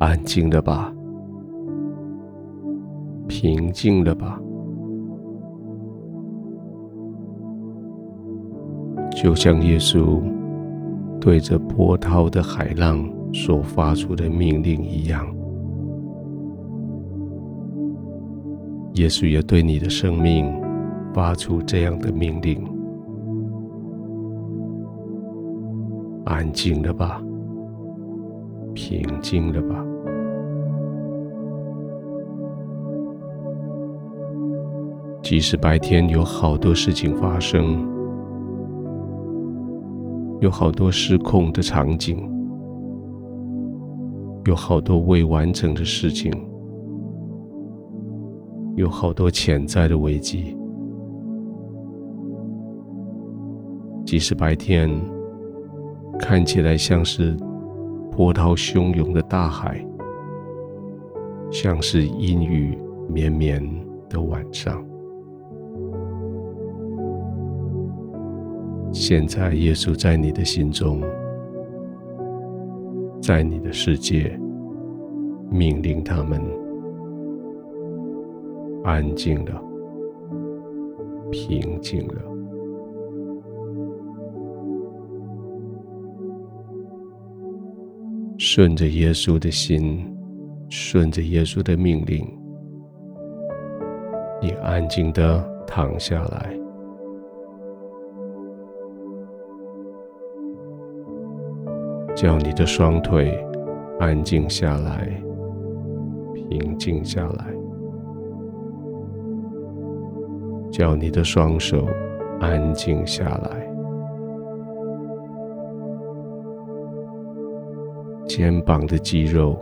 安静了吧，平静了吧，就像耶稣对着波涛的海浪所发出的命令一样，耶稣也对你的生命发出这样的命令：安静了吧。平静了吧？即使白天有好多事情发生，有好多失控的场景，有好多未完成的事情，有好多潜在的危机。即使白天看起来像是……波涛汹涌的大海，像是阴雨绵绵的晚上。现在，耶稣在你的心中，在你的世界，命令他们安静了，平静了。顺着耶稣的心，顺着耶稣的命令，你安静的躺下来，叫你的双腿安静下来，平静下来，叫你的双手安静下来。肩膀的肌肉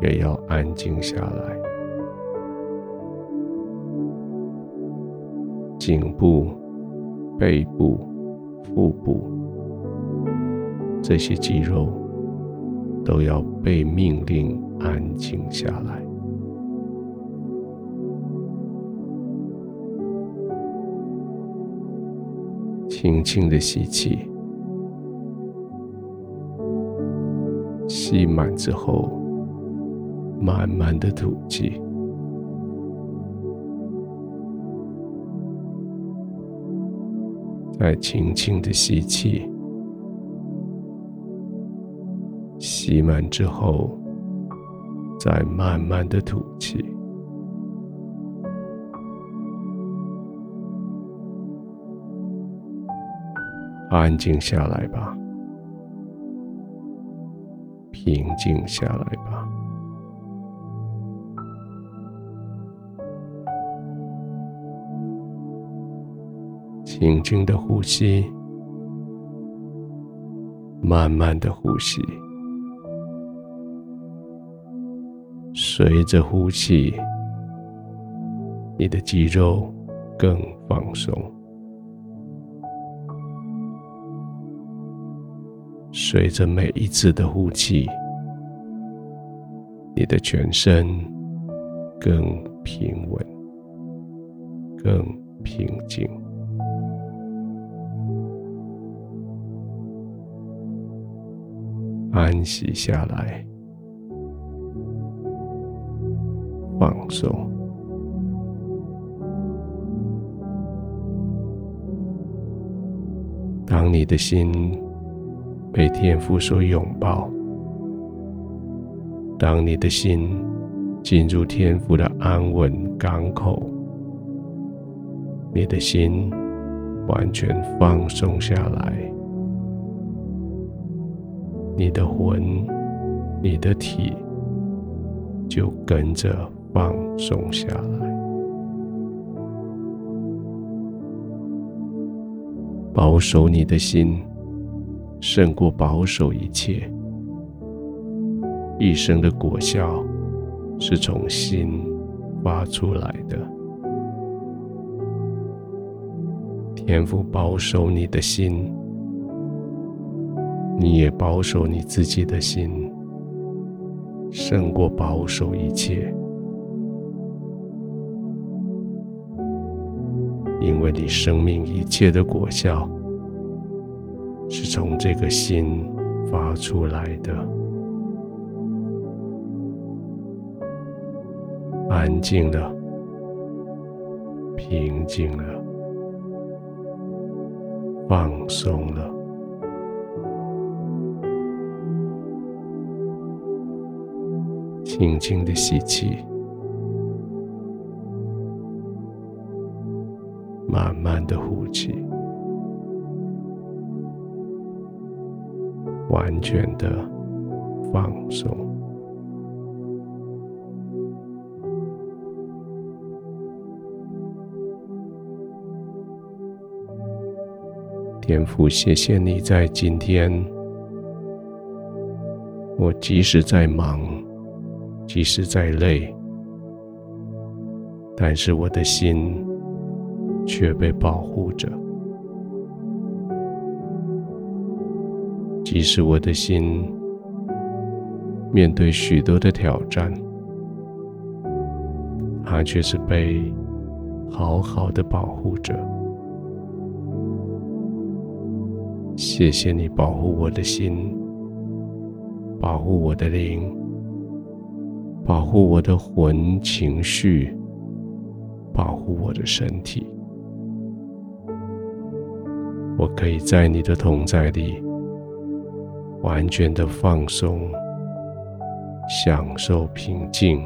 也要安静下来，颈部、背部、腹部这些肌肉都要被命令安静下来，轻轻的吸气。吸满之后，慢慢的吐气，再轻轻的吸气，吸满之后，再慢慢的吐气，安静下来吧。平静下来吧，轻轻的呼吸，慢慢的呼吸，随着呼气，你的肌肉更放松。随着每一次的呼气，你的全身更平稳、更平静，安息下来，放松。当你的心。被天父所拥抱。当你的心进入天父的安稳港口，你的心完全放松下来，你的魂、你的体就跟着放松下来，保守你的心。胜过保守一切，一生的果效是从心发出来的。天父保守你的心，你也保守你自己的心，胜过保守一切，因为你生命一切的果效是从这个心发出来的。安静了平静了放松了。轻轻的吸气。慢慢的呼气，完全的放松。天父，谢谢你在今天，我即使再忙，即使再累，但是我的心却被保护着。即使我的心面对许多的挑战，它却是被好好的保护着。谢谢你保护我的心，保护我的灵。保护我的魂、情绪，保护我的身体。我可以在你的同在里，完全的放松，享受平静，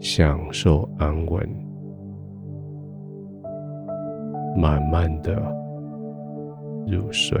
享受安稳，慢慢的入睡。